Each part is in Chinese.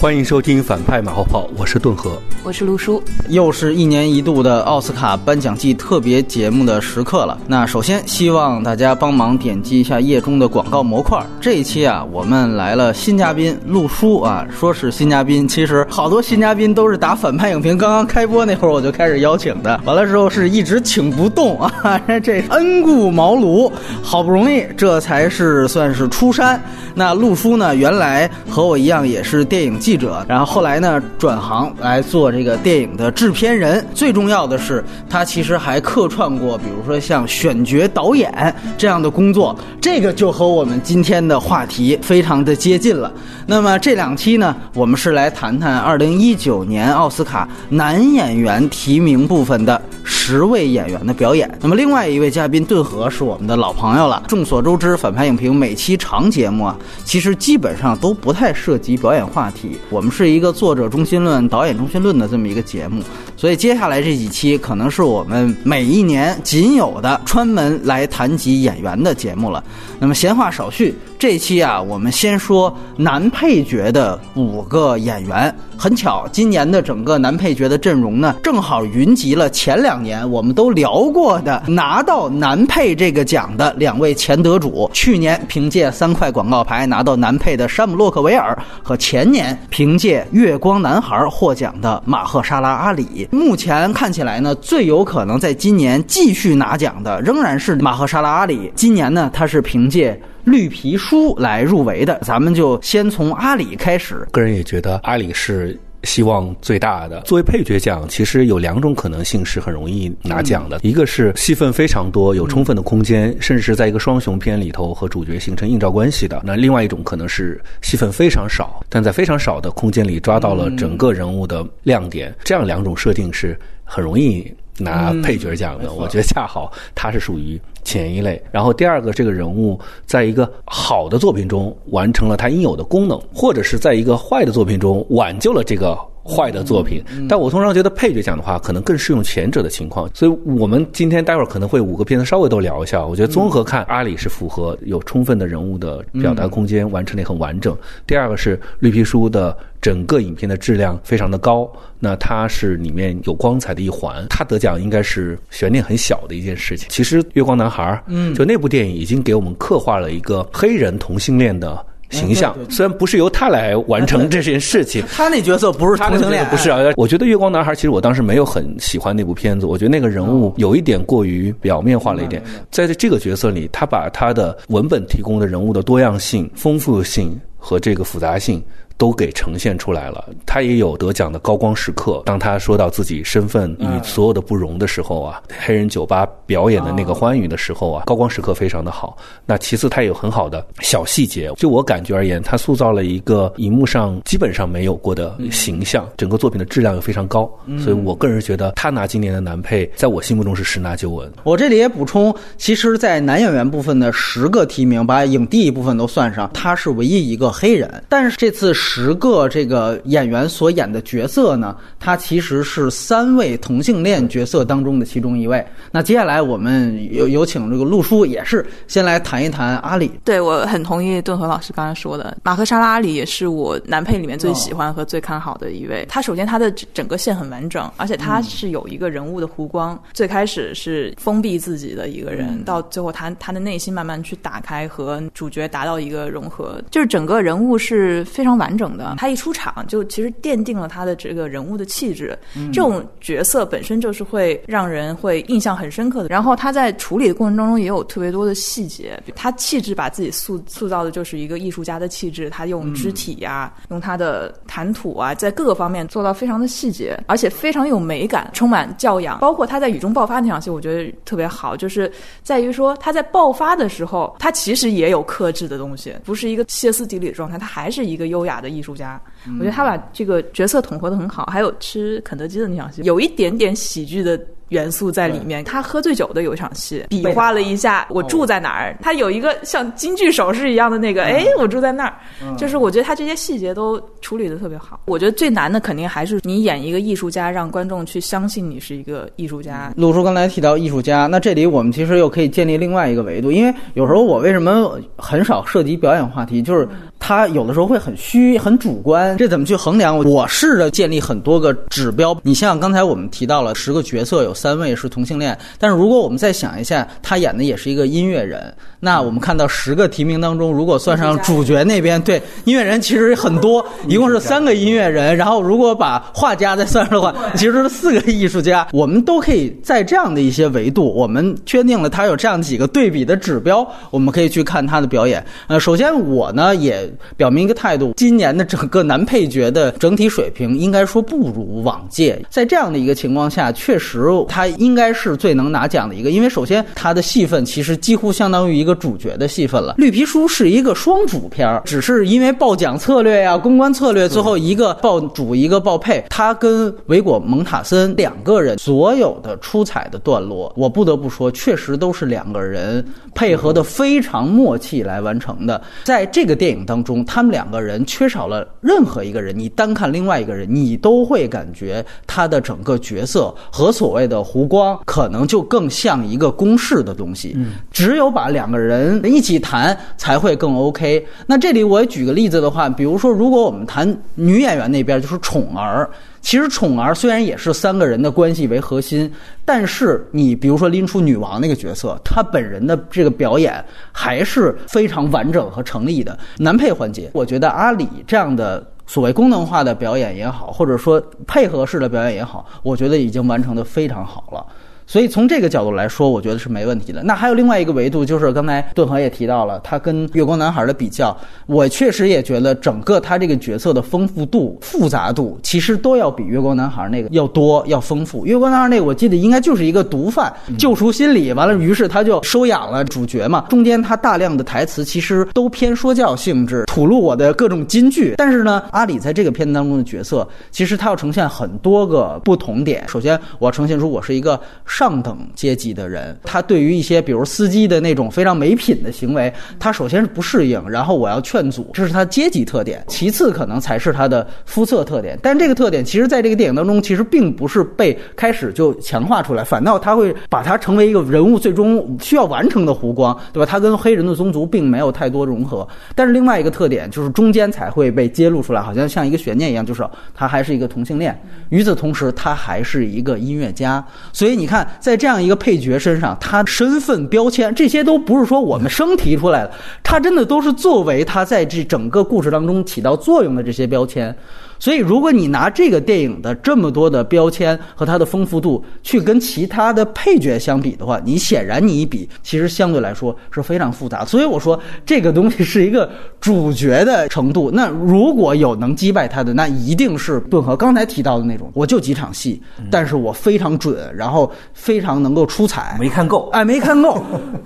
欢迎收听反派马后炮，我是顿河，我是陆叔，又是一年一度的奥斯卡颁奖季特别节目的时刻了。那首先希望大家帮忙点击一下页中的广告模块。这一期啊，我们来了新嘉宾陆叔啊，说是新嘉宾，其实好多新嘉宾都是打反派影评刚刚开播那会儿我就开始邀请的，完了之后是一直请不动啊，这恩顾茅庐，好不容易这才是算是出山。那陆叔呢，原来和我一样也是电影。记者，然后后来呢，转行来做这个电影的制片人。最重要的是，他其实还客串过，比如说像选角导演这样的工作。这个就和我们今天的话题非常的接近了。那么这两期呢，我们是来谈谈二零一九年奥斯卡男演员提名部分的十位演员的表演。那么另外一位嘉宾顿河是我们的老朋友了。众所周知，反派影评每期长节目啊，其实基本上都不太涉及表演话题。我们是一个作者中心论、导演中心论的这么一个节目，所以接下来这几期可能是我们每一年仅有的专门来谈及演员的节目了。那么闲话少叙，这期啊，我们先说男配角的五个演员。很巧，今年的整个男配角的阵容呢，正好云集了前两年我们都聊过的拿到男配这个奖的两位前得主。去年凭借三块广告牌拿到男配的山姆洛克维尔，和前年凭借月光男孩获奖的马赫沙拉阿里。目前看起来呢，最有可能在今年继续拿奖的仍然是马赫沙拉阿里。今年呢，他是凭借。绿皮书来入围的，咱们就先从阿里开始。个人也觉得阿里是希望最大的。作为配角奖，其实有两种可能性是很容易拿奖的，一个是戏份非常多，有充分的空间，甚至是在一个双雄片里头和主角形成映照关系的；那另外一种可能是戏份非常少，但在非常少的空间里抓到了整个人物的亮点。这样两种设定是很容易。拿配角奖的，我觉得恰好他是属于前一类。然后第二个，这个人物在一个好的作品中完成了他应有的功能，或者是在一个坏的作品中挽救了这个坏的作品。但我通常觉得配角奖的话，可能更适用前者的情况。所以我们今天待会儿可能会五个片子稍微都聊一下。我觉得综合看，阿里是符合有充分的人物的表达空间，完成的很完整。第二个是绿皮书的。整个影片的质量非常的高，那它是里面有光彩的一环。它得奖应该是悬念很小的一件事情。其实《月光男孩》嗯，就那部电影已经给我们刻画了一个黑人同性恋的形象。虽然不是由他来完成这件事情，他那角色不是同性恋，不是啊。我觉得《月光男孩》其实我当时没有很喜欢那部片子，我觉得那个人物有一点过于表面化了一点。在这个角色里，他把他的文本提供的人物的多样性、丰富性和这个复杂性。都给呈现出来了，他也有得奖的高光时刻。当他说到自己身份与所有的不容的时候啊，黑人酒吧表演的那个欢愉的时候啊，高光时刻非常的好。那其次，他有很好的小细节。就我感觉而言，他塑造了一个荧幕上基本上没有过的形象，整个作品的质量又非常高。所以我个人觉得，他拿今年的男配，在我心目中是十拿九稳。我这里也补充，其实，在男演员部分的十个提名，把影帝一部分都算上，他是唯一一个黑人。但是这次。十个这个演员所演的角色呢，他其实是三位同性恋角色当中的其中一位。那接下来我们有有请这个陆叔，也是先来谈一谈阿里。对我很同意顿河老师刚才说的，马克沙拉阿里也是我男配里面最喜欢和最看好的一位。他首先他的整个线很完整，而且他是有一个人物的弧光。最开始是封闭自己的一个人，到最后他他的内心慢慢去打开，和主角达到一个融合，就是整个人物是非常完。整的，他一出场就其实奠定了他的这个人物的气质。这种角色本身就是会让人会印象很深刻的。然后他在处理的过程当中也有特别多的细节，他气质把自己塑塑造的就是一个艺术家的气质。他用肢体呀，用他的谈吐啊，在各个方面做到非常的细节，而且非常有美感，充满教养。包括他在雨中爆发那场戏，我觉得特别好，就是在于说他在爆发的时候，他其实也有克制的东西，不是一个歇斯底里的状态，他还是一个优雅的。艺术家，我觉得他把这个角色统合的很好。还有吃肯德基的那场戏，有一点点喜剧的。元素在里面。他喝醉酒的有一场戏，比划了一下我住在哪儿。他有一个像京剧手势一样的那个，哎，我住在那儿。就是我觉得他这些细节都处理的特别好。我觉得最难的肯定还是你演一个艺术家，让观众去相信你是一个艺术家。鲁叔刚才提到艺术家，那这里我们其实又可以建立另外一个维度，因为有时候我为什么很少涉及表演话题，就是。它有的时候会很虚、很主观，这怎么去衡量？我试着建立很多个指标。你像刚才我们提到了十个角色，有三位是同性恋，但是如果我们再想一下，他演的也是一个音乐人，那我们看到十个提名当中，如果算上主角那边，对音乐人其实很多，一共是三个音乐人，然后如果把画家再算上的话，其实是四个艺术家。我们都可以在这样的一些维度，我们确定了他有这样几个对比的指标，我们可以去看他的表演。呃，首先我呢也表明一个态度，今年的整个男配角的整体水平应该说不如往届。在这样的一个情况下，确实他应该是最能拿奖的一个，因为首先他的戏份其实几乎相当于一个主角的戏份了。绿皮书是一个双主片儿，只是因为报奖策略呀、公关策略，最后一个报主一个报配。他跟维果蒙塔森两个人所有的出彩的段落，我不得不说，确实都是两个人配合的非常默契来完成的。在这个电影当中，他们两个人缺少了任何一个人，你单看另外一个人，你都会感觉他的整个角色和所谓的湖光，可能就更像一个公式的东西。只有把两个人一起谈，才会更 OK。那这里我也举个例子的话，比如说，如果我们谈女演员那边，就是宠儿。其实宠儿虽然也是三个人的关系为核心，但是你比如说拎出女王那个角色，她本人的这个表演还是非常完整和成立的。男配环节，我觉得阿里这样的所谓功能化的表演也好，或者说配合式的表演也好，我觉得已经完成的非常好了。所以从这个角度来说，我觉得是没问题的。那还有另外一个维度，就是刚才顿河也提到了，他跟月光男孩的比较，我确实也觉得整个他这个角色的丰富度、复杂度，其实都要比月光男孩那个要多、要丰富。月光男孩那个我记得应该就是一个毒贩救赎心理，完了，于是他就收养了主角嘛。中间他大量的台词其实都偏说教性质，吐露我的各种金句。但是呢，阿里在这个片子当中的角色，其实他要呈现很多个不同点。首先，我要呈现出我是一个。上等阶级的人，他对于一些比如司机的那种非常没品的行为，他首先是不适应，然后我要劝阻，这是他阶级特点。其次可能才是他的肤色特点，但这个特点其实在这个电影当中其实并不是被开始就强化出来，反倒他会把它成为一个人物最终需要完成的弧光，对吧？他跟黑人的宗族并没有太多融合，但是另外一个特点就是中间才会被揭露出来，好像像一个悬念一样，就是他还是一个同性恋。与此同时，他还是一个音乐家，所以你看。在这样一个配角身上，他身份标签这些都不是说我们生提出来的，他真的都是作为他在这整个故事当中起到作用的这些标签。所以，如果你拿这个电影的这么多的标签和它的丰富度去跟其他的配角相比的话，你显然你一比，其实相对来说是非常复杂。所以我说这个东西是一个主角的程度。那如果有能击败他的，那一定是顿河刚才提到的那种。我就几场戏，但是我非常准，然后非常能够出彩。没看够，哎，没看够。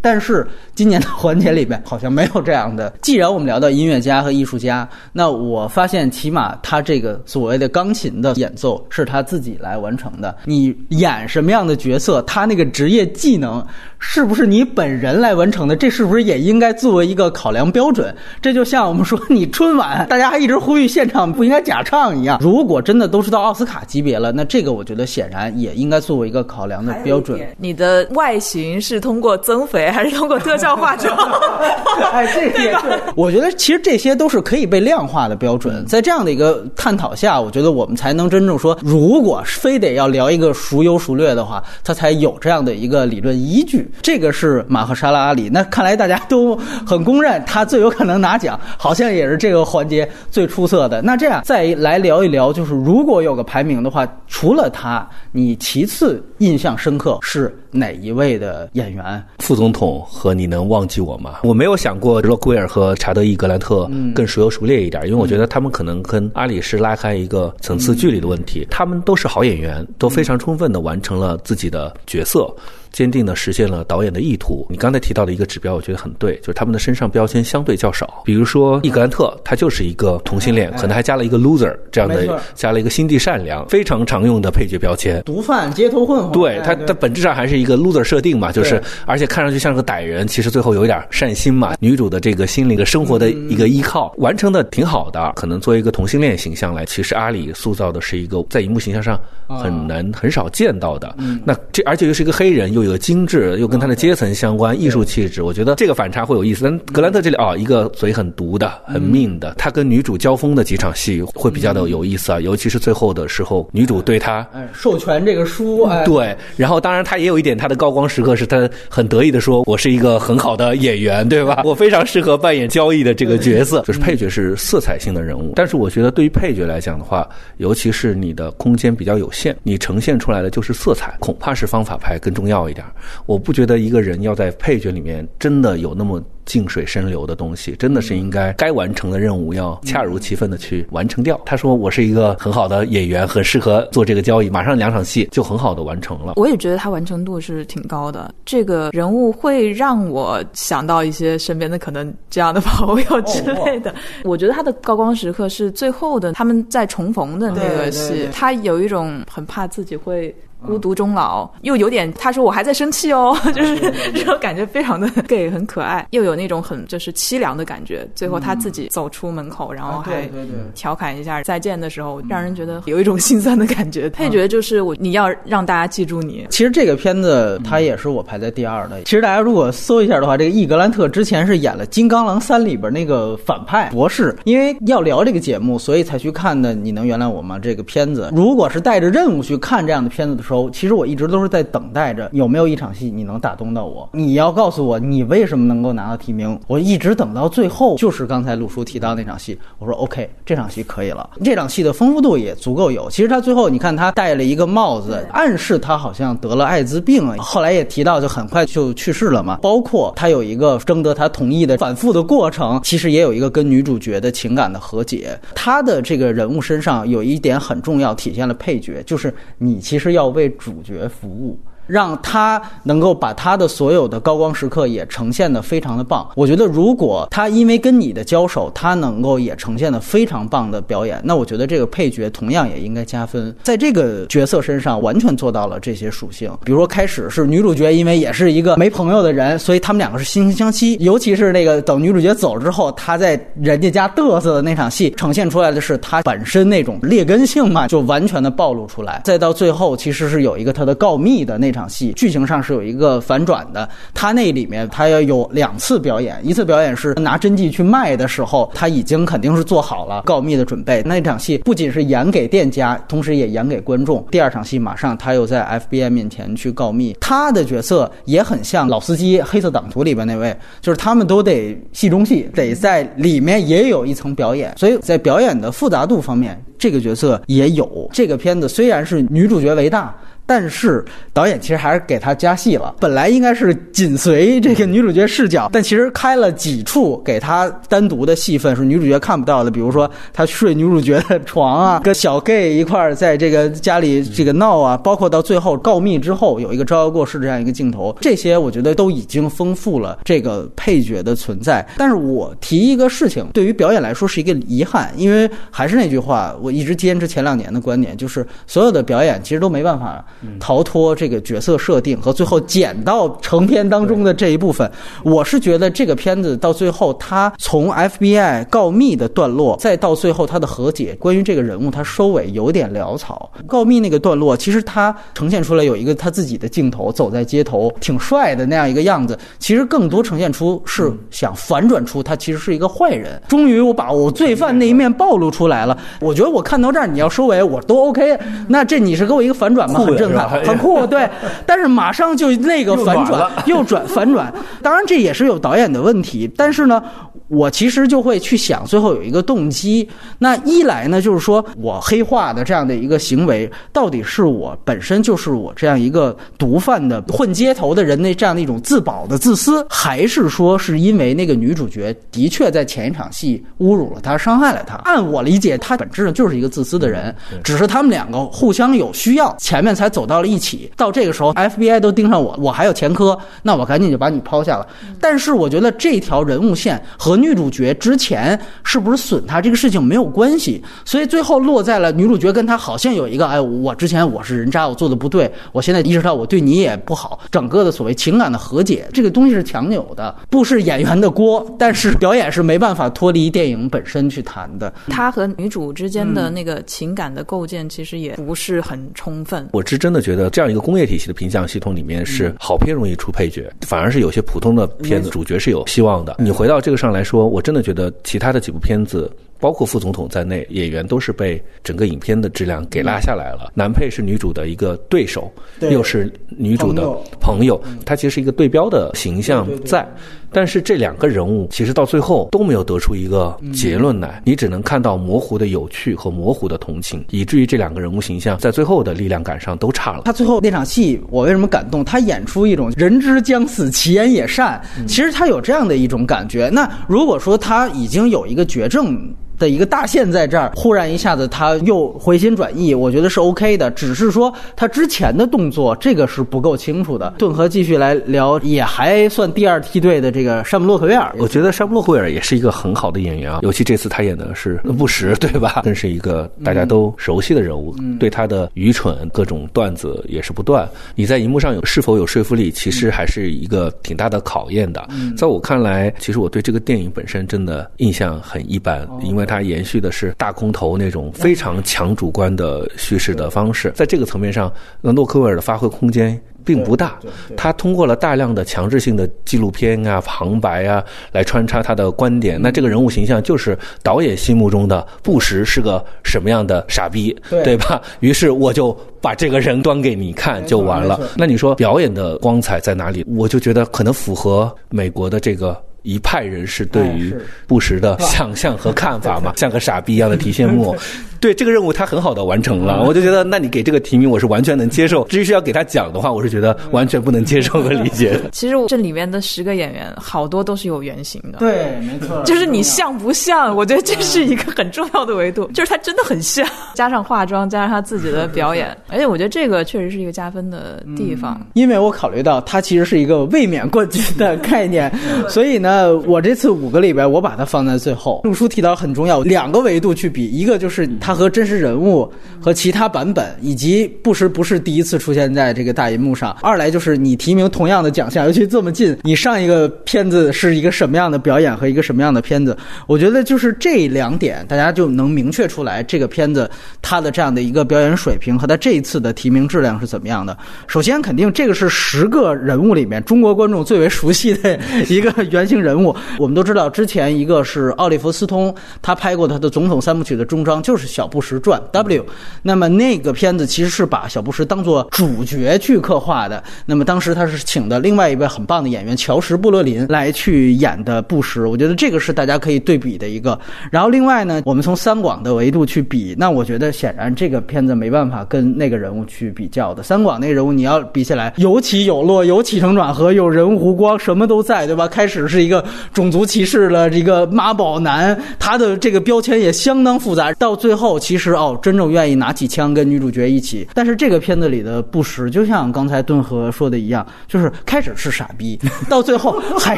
但是今年的环节里面好像没有这样的。既然我们聊到音乐家和艺术家，那我发现起码他这。这个所谓的钢琴的演奏是他自己来完成的。你演什么样的角色，他那个职业技能是不是你本人来完成的？这是不是也应该作为一个考量标准？这就像我们说，你春晚大家还一直呼吁现场不应该假唱一样。如果真的都是到奥斯卡级别了，那这个我觉得显然也应该作为一个考量的标准。你的外形是通过增肥还是通过特效化妆？哎，这也是。我觉得其实这些都是可以被量化的标准，在这样的一个。探讨下，我觉得我们才能真正说，如果非得要聊一个孰优孰劣的话，他才有这样的一个理论依据。这个是马赫沙拉阿里，那看来大家都很公认，他最有可能拿奖，好像也是这个环节最出色的。那这样再来聊一聊，就是如果有个排名的话，除了他，你其次印象深刻是哪一位的演员？副总统和你能忘记我吗？我没有想过洛克威尔和查德伊格兰特更孰优孰劣一点，因为我觉得他们可能跟阿里是。拉开一个层次距离的问题，他们都是好演员，都非常充分的完成了自己的角色。坚定的实现了导演的意图。你刚才提到的一个指标，我觉得很对，就是他们的身上标签相对较少。比如说伊格兰特，他就是一个同性恋，可能还加了一个 loser 这样的，加了一个心地善良，非常常用的配角标签。毒贩、街头混混。对他，他本质上还是一一个 loser 设定嘛，就是而且看上去像是个歹人，其实最后有一点善心嘛。女主的这个心灵的生活的一个依靠，完成的挺好的。可能作为一个同性恋形象来，其实阿里塑造的是一个在荧幕形象上很难、很少见到的。那这而且又是一个黑人，又有精致，又跟他的阶层相关，艺术气质，我觉得这个反差会有意思。但格兰特这里啊、一个嘴很毒的、很命的，他跟女主交锋的几场戏会比较的有意思啊，尤其是最后的时候，女主对他。哎，授权这个书，哎，对，然后当然他也有一点他的高光时刻，是他很得意的说：“我是一个很好的演员，对吧？我非常适合扮演交易的这个角色。”就是配角是色彩性的人物，但是我觉得对于配角来讲的话，尤其是你的空间比较有限，你呈现出来的就是色彩，恐怕是方法牌更重要一点。我不觉得一个人要在配角里面真的有那么。静水深流的东西，真的是应该该完成的任务要恰如其分的去完成掉。他说：“我是一个很好的演员，很适合做这个交易，马上两场戏就很好的完成了。”我也觉得他完成度是挺高的。这个人物会让我想到一些身边的可能这样的朋友之类的。我觉得他的高光时刻是最后的他们在重逢的那对对个戏对，他有一种很怕自己会。孤独终老，又有点他说我还在生气哦，就是这种感觉非常的 gay，很可爱，又有那种很就是凄凉的感觉。最后他自己走出门口，然后还调侃一下再见的时候，让人觉得有一种心酸的感觉。配角就是我，你要让大家记住你，其实这个片子它也是我排在第二的。其实大家如果搜一下的话，这个伊格兰特之前是演了《金刚狼三》里边那个反派博士。因为要聊这个节目，所以才去看的。你能原谅我吗？这个片子，如果是带着任务去看这样的片子的时候，其实我一直都是在等待着有没有一场戏你能打动到我。你要告诉我你为什么能够拿到提名，我一直等到最后，就是刚才鲁叔提到那场戏，我说 OK，这场戏可以了。这场戏的丰富度也足够有。其实他最后你看他戴了一个帽子，暗示他好像得了艾滋病，后来也提到就很快就去世了嘛。包括他有一个征得他同意的反复的过程，其实也有一个跟女主角的情感的和解。他的这个人物身上有一点很重要，体现了配角，就是你其实要为为主角服务。让他能够把他的所有的高光时刻也呈现的非常的棒。我觉得，如果他因为跟你的交手，他能够也呈现的非常棒的表演，那我觉得这个配角同样也应该加分。在这个角色身上，完全做到了这些属性。比如说，开始是女主角，因为也是一个没朋友的人，所以他们两个是惺惺相惜。尤其是那个等女主角走之后，她在人家家嘚瑟的那场戏，呈现出来的是她本身那种劣根性嘛，就完全的暴露出来。再到最后，其实是有一个她的告密的那场戏，剧情上是有一个反转的。他那里面他要有两次表演，一次表演是拿真迹去卖的时候，他已经肯定是做好了告密的准备。那场戏不仅是演给店家，同时也演给观众。第二场戏马上他又在 FBI 面前去告密，他的角色也很像老司机《黑色党徒》里边那位，就是他们都得戏中戏，得在里面也有一层表演。所以在表演的复杂度方面，这个角色也有。这个片子虽然是女主角为大。但是导演其实还是给他加戏了，本来应该是紧随这个女主角视角，但其实开了几处给他单独的戏份是女主角看不到的，比如说他睡女主角的床啊，跟小 gay 一块儿在这个家里这个闹啊，包括到最后告密之后有一个招摇过市这样一个镜头，这些我觉得都已经丰富了这个配角的存在。但是我提一个事情，对于表演来说是一个遗憾，因为还是那句话，我一直坚持前两年的观点，就是所有的表演其实都没办法。逃脱这个角色设定和最后剪到成片当中的这一部分，我是觉得这个片子到最后，他从 FBI 告密的段落，再到最后他的和解，关于这个人物他收尾有点潦草。告密那个段落，其实他呈现出来有一个他自己的镜头，走在街头挺帅的那样一个样子，其实更多呈现出是想反转出他其实是一个坏人。终于我把我罪犯那一面暴露出来了，我觉得我看到这儿你要收尾我都 OK，那这你是给我一个反转吗？很震撼。很酷，对，但是马上就那个反 转，又转反转。当然这也是有导演的问题，但是呢，我其实就会去想，最后有一个动机。那一来呢，就是说我黑化的这样的一个行为，到底是我本身就是我这样一个毒贩的混街头的人的这样的一种自保的自私，还是说是因为那个女主角的确在前一场戏侮辱了他，伤害了他？按我理解，他本质上就是一个自私的人，只是他们两个互相有需要，前面才走到。了一起，到这个时候，FBI 都盯上我，我还有前科，那我赶紧就把你抛下了。但是我觉得这条人物线和和女主角之前是不是损她这个事情没有关系，所以最后落在了女主角跟他好像有一个，哎，我之前我是人渣，我做的不对，我现在意识到我对你也不好，整个的所谓情感的和解，这个东西是强扭的，不是演员的锅，但是表演是没办法脱离电影本身去谈的。他和女主之间的那个情感的构建，其实也不是很充分。我是真的觉得这样一个工业体系的评奖系统里面，是好片容易出配角，反而是有些普通的片子主角是有希望的。你回到这个上来说，我真的觉得其他的几部片子。包括副总统在内，演员都是被整个影片的质量给拉下来了。男配是女主的一个对手，又是女主的朋友，他其实是一个对标的形象在。但是这两个人物其实到最后都没有得出一个结论来，你只能看到模糊的有趣和模糊的同情，以至于这两个人物形象在最后的力量感上都差了。他最后那场戏，我为什么感动？他演出一种人之将死，其言也善。其实他有这样的一种感觉。那如果说他已经有一个绝症。的一个大线在这儿，忽然一下子他又回心转意，我觉得是 OK 的。只是说他之前的动作，这个是不够清楚的。顿河继续来聊，也还算第二梯队的这个山姆洛克威尔。我觉得山姆洛克威尔也是一个很好的演员啊，尤其这次他演的是布什，对吧？更是一个大家都熟悉的人物，对他的愚蠢各种段子也是不断。你在荧幕上有是否有说服力，其实还是一个挺大的考验的。在我看来，其实我对这个电影本身真的印象很一般，因为。它延续的是大空头那种非常强主观的叙事的方式，在这个层面上，那洛克威尔的发挥空间并不大。他通过了大量的强制性的纪录片啊、旁白啊来穿插他的观点。那这个人物形象就是导演心目中的布什是个什么样的傻逼，对吧？于是我就把这个人端给你看就完了。那你说表演的光彩在哪里？我就觉得可能符合美国的这个。一派人士对于布什的想象和看法嘛，像个傻逼一样的提线木偶。对这个任务，他很好的完成了，我就觉得，那你给这个提名，我是完全能接受。至于是要给他奖的话，我是觉得完全不能接受和理解。其实这里面的十个演员，好多都是有原型的。对，没错。就是你像不像？我觉得这是一个很重要的维度，就是他真的很像，加上化妆，加上他自己的表演，而且我觉得这个确实是一个加分的地方。因为我考虑到他其实是一个卫冕冠军的概念，所以呢，我这次五个里边，我把它放在最后。陆叔提到很重要，两个维度去比，一个就是和真实人物和其他版本，以及不时不是第一次出现在这个大银幕上。二来就是你提名同样的奖项，尤其这么近，你上一个片子是一个什么样的表演和一个什么样的片子？我觉得就是这两点，大家就能明确出来这个片子它的这样的一个表演水平和它这一次的提名质量是怎么样的。首先，肯定这个是十个人物里面中国观众最为熟悉的一个原型人物。我们都知道，之前一个是奥利弗斯通，他拍过他的总统三部曲的终章，就是小。小布什传 W，那么那个片子其实是把小布什当做主角去刻画的。那么当时他是请的另外一位很棒的演员乔什·布洛林来去演的布什，我觉得这个是大家可以对比的一个。然后另外呢，我们从三广的维度去比，那我觉得显然这个片子没办法跟那个人物去比较的。三广那个人物你要比起来，有起有落，有起承转合，有人物弧光，什么都在，对吧？开始是一个种族歧视的一个妈宝男，他的这个标签也相当复杂，到最后。其实哦，真正愿意拿起枪跟女主角一起，但是这个片子里的布什，就像刚才顿河说的一样，就是开始是傻逼，到最后还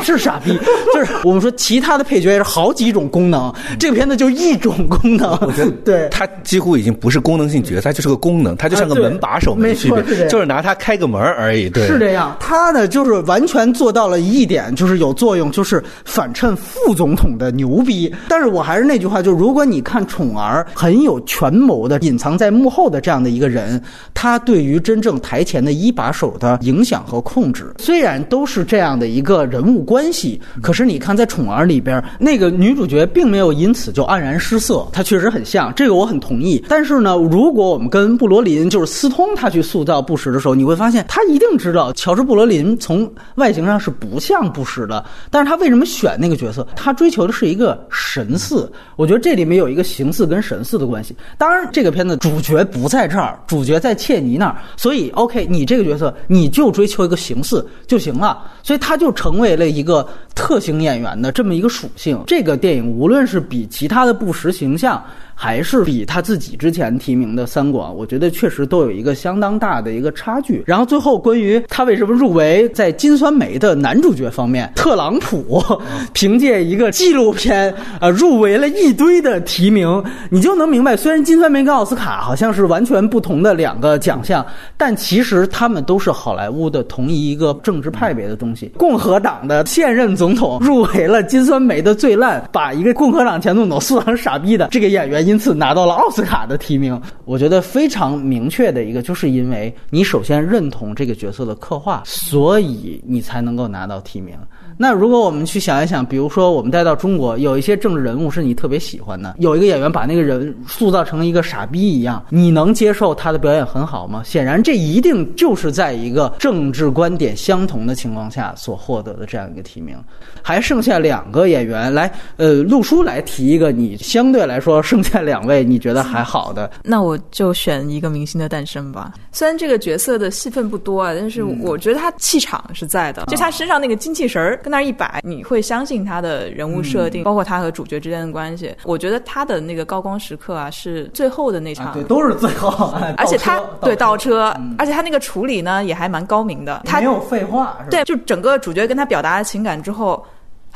是傻逼。就是我们说其他的配角也是好几种功能，这个片子就一种功能。我觉得 对他几乎已经不是功能性角色，就是个功能，他就像个门把手没区别，就是拿它开个门而已。对，是这样。他呢，就是完全做到了一点，就是有作用，就是反衬副总统的牛逼。但是我还是那句话，就如果你看宠儿，很。很有权谋的、隐藏在幕后的这样的一个人，他对于真正台前的一把手的影响和控制，虽然都是这样的一个人物关系，可是你看在《宠儿》里边，那个女主角并没有因此就黯然失色，她确实很像，这个我很同意。但是呢，如果我们跟布罗林就是斯通他去塑造布什的时候，你会发现他一定知道乔治·布罗林从外形上是不像布什的，但是他为什么选那个角色？他追求的是一个神似，我觉得这里面有一个形似跟神似的关。系，当然这个片子主角不在这儿，主角在切尼那儿，所以 OK，你这个角色你就追求一个形似就行了，所以他就成为了一个特型演员的这么一个属性。这个电影无论是比其他的不实形象。还是比他自己之前提名的三广，我觉得确实都有一个相当大的一个差距。然后最后关于他为什么入围，在金酸梅的男主角方面，特朗普 凭借一个纪录片啊入围了一堆的提名，你就能明白，虽然金酸梅跟奥斯卡好像是完全不同的两个奖项，但其实他们都是好莱坞的同一一个政治派别的东西。共和党的现任总统入围了金酸梅的最烂，把一个共和党前总统塑成傻逼的这个演员。因此拿到了奥斯卡的提名，我觉得非常明确的一个，就是因为你首先认同这个角色的刻画，所以你才能够拿到提名。那如果我们去想一想，比如说我们带到中国，有一些政治人物是你特别喜欢的，有一个演员把那个人塑造成一个傻逼一样，你能接受他的表演很好吗？显然，这一定就是在一个政治观点相同的情况下所获得的这样一个提名。还剩下两个演员来，呃，陆叔来提一个，你相对来说剩下两位你觉得还好的，那我就选一个明星的诞生吧。虽然这个角色的戏份不多啊，但是我觉得他气场是在的，就他身上那个精气神儿。跟那儿一摆，你会相信他的人物设定，包括他和主角之间的关系。我觉得他的那个高光时刻啊，是最后的那场，对，都是最后。而且他对倒车，而且他那个处理呢也还蛮高明的。他没有废话，对，就整个主角跟他表达了情感之后。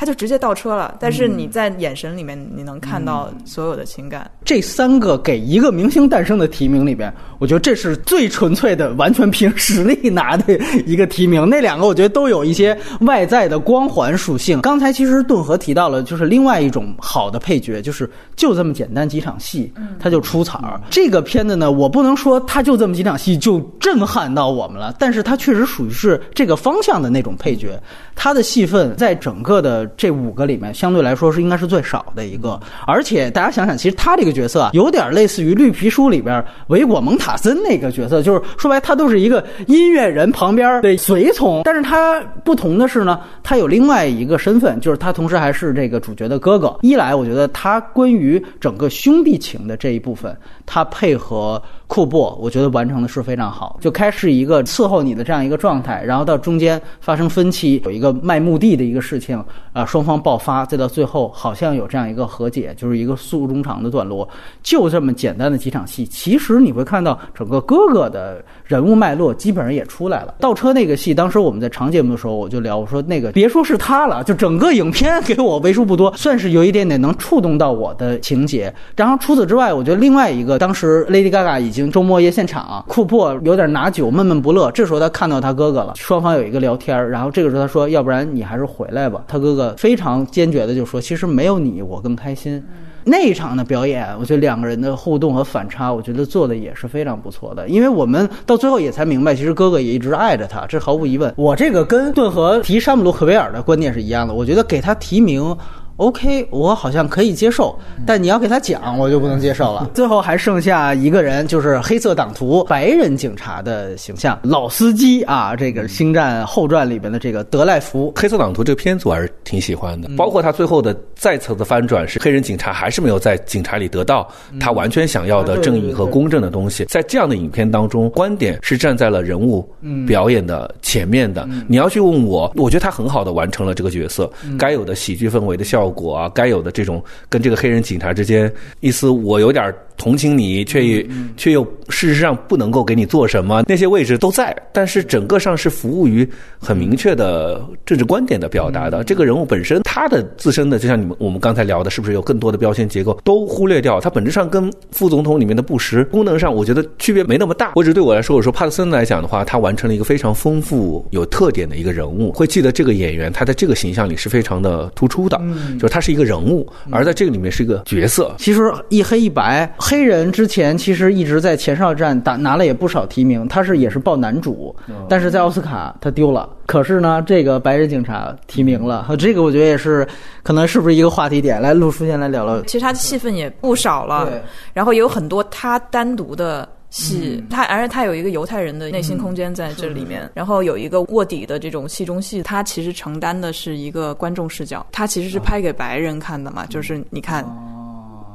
他就直接倒车了，但是你在眼神里面你能看到所有的情感。这三个给一个明星诞生的提名里边，我觉得这是最纯粹的，完全凭实力拿的一个提名。那两个我觉得都有一些外在的光环属性。刚才其实顿河提到了，就是另外一种好的配角，就是就这么简单几场戏，他就出彩儿。这个片子呢，我不能说他就这么几场戏就震撼到我们了，但是他确实属于是这个方向的那种配角，他的戏份在整个的。这五个里面，相对来说是应该是最少的一个。而且大家想想，其实他这个角色啊，有点类似于《绿皮书》里边维果蒙塔森那个角色，就是说白，他都是一个音乐人旁边的随从。但是他不同的是呢，他有另外一个身份，就是他同时还是这个主角的哥哥。一来，我觉得他关于整个兄弟情的这一部分，他配合。库珀，我觉得完成的是非常好。就开始一个伺候你的这样一个状态，然后到中间发生分歧，有一个卖墓地的一个事情，啊，双方爆发，再到最后好像有这样一个和解，就是一个诉衷肠的段落。就这么简单的几场戏，其实你会看到整个哥哥的人物脉络基本上也出来了。倒车那个戏，当时我们在长节目的时候我就聊，我说那个别说是他了，就整个影片给我为数不多，算是有一点点能触动到我的情节。然后除此之外，我觉得另外一个，当时 Lady Gaga 已经。周末夜现场，库珀有点拿酒闷闷不乐。这时候他看到他哥哥了，双方有一个聊天然后这个时候他说：“要不然你还是回来吧。”他哥哥非常坚决的就说：“其实没有你，我更开心。”那一场的表演，我觉得两个人的互动和反差，我觉得做的也是非常不错的。因为我们到最后也才明白，其实哥哥也一直爱着他，这毫无疑问。我这个跟顿河提山姆洛克维尔的观点是一样的，我觉得给他提名。OK，我好像可以接受，但你要给他讲，我就不能接受了。最后还剩下一个人，就是黑色党徒白人警察的形象，老司机啊，这个《星战后传》里边的这个德赖福。黑色党徒这个片子我还是挺喜欢的，包括他最后的再次的翻转，是黑人警察还是没有在警察里得到他完全想要的正义和公正的东西。在这样的影片当中，观点是站在了人物表演的前面的。你要去问我，我觉得他很好的完成了这个角色该有的喜剧氛围的效果。果，该有的这种跟这个黑人警察之间意思，我有点同情你，却却又事实上不能够给你做什么。那些位置都在，但是整个上是服务于很明确的政治观点的表达的。这个人物本身，他的自身的，就像你们我们刚才聊的，是不是有更多的标签结构都忽略掉？他本质上跟副总统里面的布什功能上，我觉得区别没那么大。或者对我来说，我说帕特森来讲的话，他完成了一个非常丰富有特点的一个人物，会记得这个演员，他在这个形象里是非常的突出的。就是他是一个人物，而在这个里面是一个角色。其实一黑一白，黑人之前其实一直在前哨战打拿了也不少提名，他是也是报男主，但是在奥斯卡他丢了。可是呢，这个白人警察提名了，这个我觉得也是可能是不是一个话题点？来，陆叔先来聊聊。其实他的戏份也不少了，然后也有很多他单独的。戏，他而且他有一个犹太人的内心空间在这里面，然后有一个卧底的这种戏中戏，他其实承担的是一个观众视角，他其实是拍给白人看的嘛，就是你看，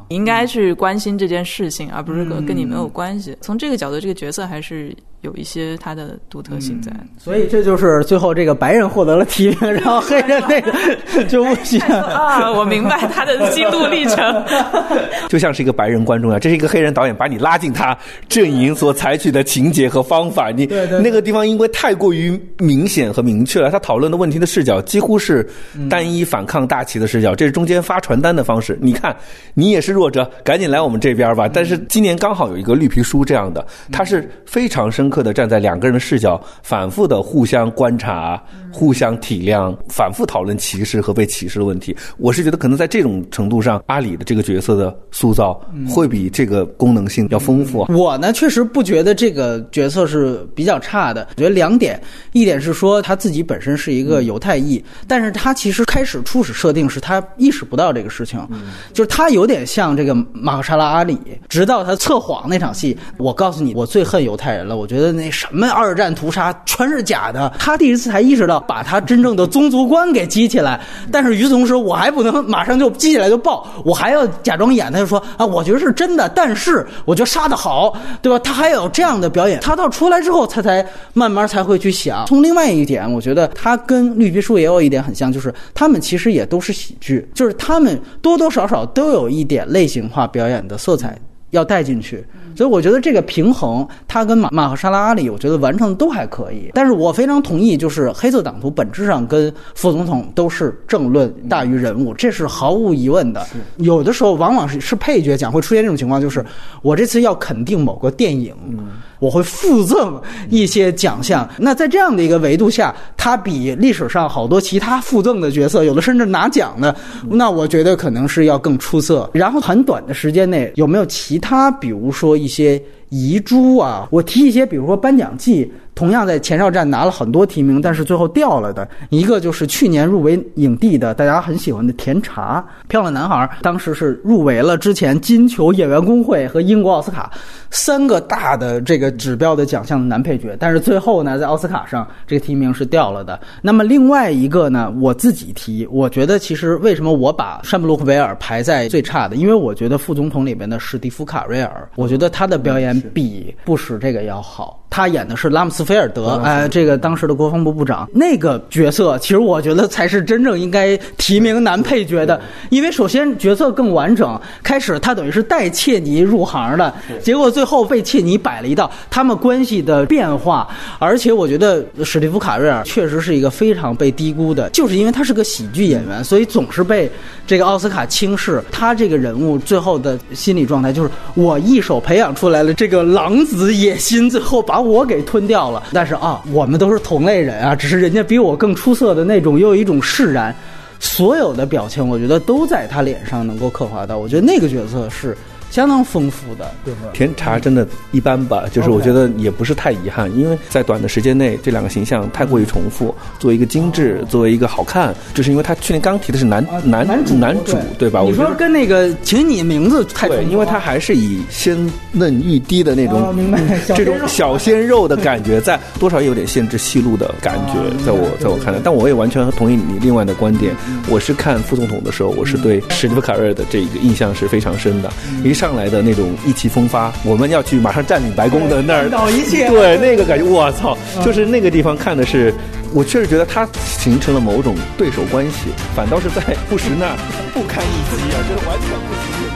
应该去关心这件事情，而不是跟跟你没有关系。从这个角度，这个角色还是。有一些它的独特性在。所以这就是最后这个白人获得了提名，然后黑人那个就不行啊！我明白他的心路历程，就像是一个白人观众啊，这是一个黑人导演把你拉进他阵营所采取的情节和方法，你那个地方因为太过于明显和明确了，他讨论的问题的视角几乎是单一反抗大旗的视角，这是中间发传单的方式。你看，你也是弱者，赶紧来我们这边吧。但是今年刚好有一个绿皮书这样的，他是非常深刻的站在两个人的视角，反复的互相观察、互相体谅，反复讨论歧视和被歧视的问题。我是觉得可能在这种程度上，阿里的这个角色的塑造会比这个功能性要丰富。我呢，确实不觉得这个角色是比较差的。我觉得两点，一点是说他自己本身是一个犹太裔，但是他其实开始初始设定是他意识不到这个事情，就是他有点像这个马克沙拉阿里，直到他测谎那场戏，我告诉你，我最恨犹太人了。我觉得那什么二战屠杀全是假的。他第一次才意识到把他真正的宗族观给激起来，但是与此同时，我还不能马上就激起来就爆，我还要假装演。他就说啊，我觉得是真的，但是我觉得杀的好，对吧？他还有这样的表演。他到出来之后，他才慢慢才会去想。从另外一点，我觉得他跟绿皮书也有一点很像，就是他们其实也都是喜剧，就是他们多多少少都有一点类型化表演的色彩要带进去。所以我觉得这个平衡，他跟马马和沙拉阿里，我觉得完成的都还可以。但是我非常同意，就是黑色党徒本质上跟副总统都是政论大于人物，这是毫无疑问的。有的时候往往是是配角奖会出现这种情况，就是我这次要肯定某个电影。我会附赠一些奖项。那在这样的一个维度下，他比历史上好多其他附赠的角色，有的甚至拿奖的，那我觉得可能是要更出色。然后很短的时间内，有没有其他，比如说一些遗珠啊？我提一些，比如说颁奖季。同样在前哨站拿了很多提名，但是最后掉了的一个就是去年入围影帝的大家很喜欢的甜茶《漂亮男孩》，当时是入围了之前金球演员工会和英国奥斯卡三个大的这个指标的奖项的男配角，但是最后呢，在奥斯卡上这个提名是掉了的。那么另外一个呢，我自己提，我觉得其实为什么我把山姆洛克维尔排在最差的，因为我觉得副总统里面的史蒂夫卡瑞尔，我觉得他的表演比不使这个要好。他演的是拉姆斯菲尔德，哎，这个当时的国防部部长那个角色，其实我觉得才是真正应该提名男配角的，因为首先角色更完整。开始他等于是带切尼入行的，结果最后被切尼摆了一道，他们关系的变化。而且我觉得史蒂夫卡瑞尔确实是一个非常被低估的，就是因为他是个喜剧演员，所以总是被这个奥斯卡轻视。他这个人物最后的心理状态就是我一手培养出来了这个狼子野心，最后把。我给吞掉了，但是啊，我们都是同类人啊，只是人家比我更出色的那种，又有一种释然，所有的表情，我觉得都在他脸上能够刻画到，我觉得那个角色是。相当丰富的，对吧？甜茶真的一般吧，就是我觉得也不是太遗憾，因为在短的时间内，这两个形象太过于重复。作为一个精致，作为一个好看，就是因为他去年刚提的是男男男主男主，对吧？你说跟那个请你名字太对，因为他还是以鲜嫩欲滴的那种这种小鲜肉的感觉，在多少有点限制戏路的感觉，在我在我看来，但我也完全同意你另外的观点。我是看副总统的时候，我是对史蒂夫卡瑞的这个印象是非常深的，一上。上来的那种意气风发，我们要去马上占领白宫的那儿，倒一切，对那个感觉，我操，就是那个地方看的是，我确实觉得他形成了某种对手关系，反倒是在布什那儿。不堪一击啊，这是完全不行。